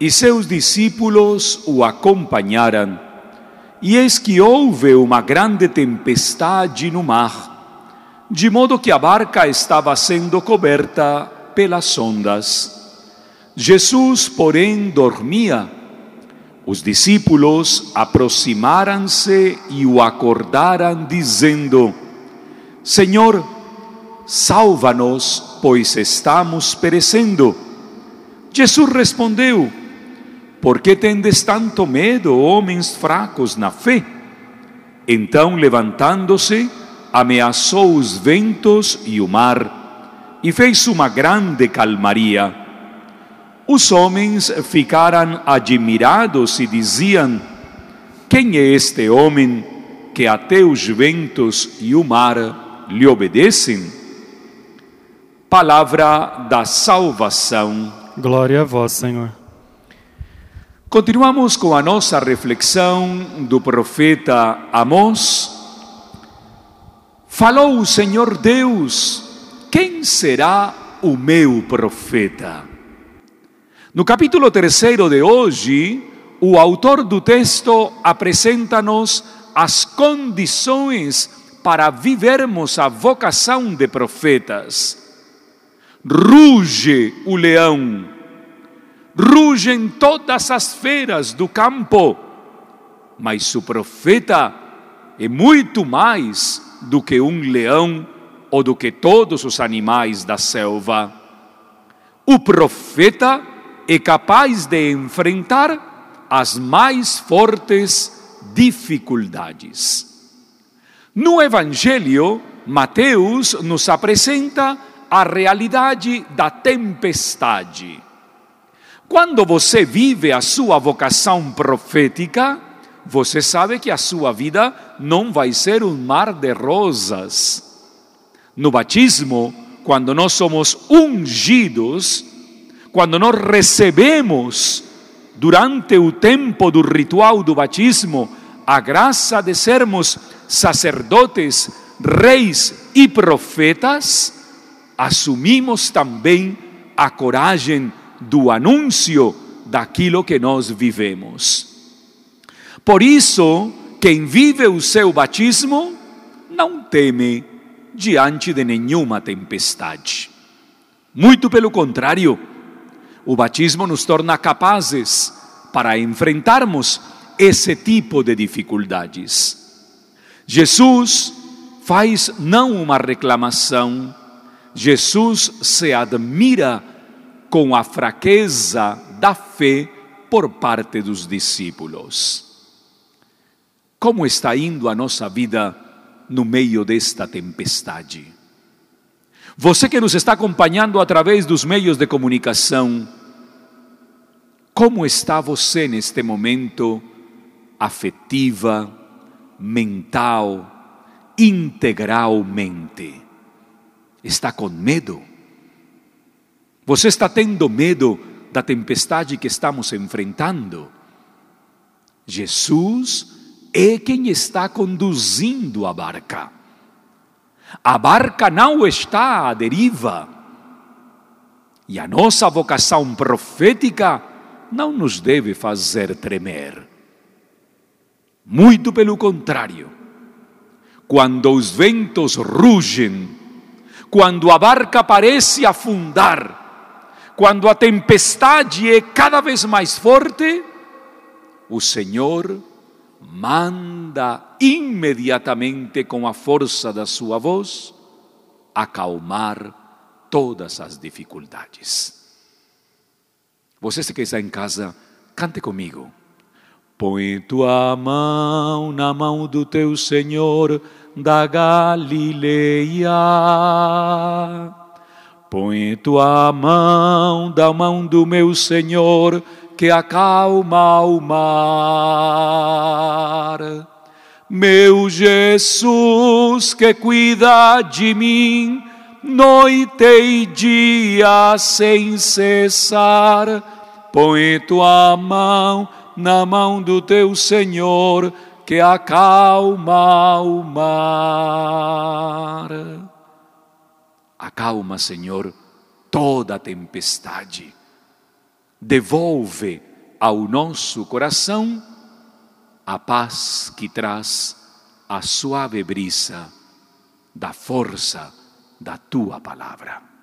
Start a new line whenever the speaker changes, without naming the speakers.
e seus discípulos o acompanharam. E eis que houve uma grande tempestade no mar, de modo que a barca estava sendo coberta pelas ondas. Jesus, porém, dormia. Os discípulos aproximaram-se e o acordaram, dizendo: Senhor, salva-nos, pois estamos perecendo. Jesus respondeu: Por que tendes tanto medo, homens fracos na fé? Então, levantando-se, ameaçou os ventos e o mar, e fez uma grande calmaria. Os homens ficaram admirados e diziam: Quem é este homem que até os ventos e o mar lhe obedecem? Palavra da salvação.
Glória a vós, Senhor.
Continuamos com a nossa reflexão do profeta Amós. Falou o Senhor Deus: Quem será o meu profeta? No capítulo terceiro de hoje, o autor do texto apresenta-nos as condições para vivermos a vocação de profetas. Ruge o leão, rugem todas as feras do campo, mas o profeta é muito mais do que um leão ou do que todos os animais da selva. O profeta é capaz de enfrentar as mais fortes dificuldades. No Evangelho, Mateus nos apresenta a realidade da tempestade. Quando você vive a sua vocação profética, você sabe que a sua vida não vai ser um mar de rosas. No batismo, quando nós somos ungidos, quando nós recebemos durante o tempo do ritual do batismo a graça de sermos sacerdotes, reis e profetas, assumimos também a coragem do anúncio daquilo que nós vivemos. Por isso, quem vive o seu batismo não teme diante de nenhuma tempestade. Muito pelo contrário, o batismo nos torna capazes para enfrentarmos esse tipo de dificuldades. Jesus faz não uma reclamação, Jesus se admira com a fraqueza da fé por parte dos discípulos. Como está indo a nossa vida no meio desta tempestade? Você que nos está acompanhando através dos meios de comunicação, como está você neste momento afetiva, mental, integralmente? Está com medo? Você está tendo medo da tempestade que estamos enfrentando? Jesus é quem está conduzindo a barca. A barca não está à deriva. E a nossa vocação profética não nos deve fazer tremer. Muito pelo contrário. Quando os ventos rugem, quando a barca parece afundar, quando a tempestade é cada vez mais forte, o Senhor manda imediatamente com a força da sua voz acalmar todas as dificuldades. Você que está em casa, cante comigo. Põe tua mão na mão do teu Senhor da Galileia. Põe tua mão da mão do meu Senhor que acalma o mar. Meu Jesus que cuida de mim, noite e dia sem cessar, põe tua mão na mão do teu Senhor que acalma o mar. Acalma, Senhor, toda tempestade devolve ao nosso coração a paz que traz a suave brisa da força da tua palavra.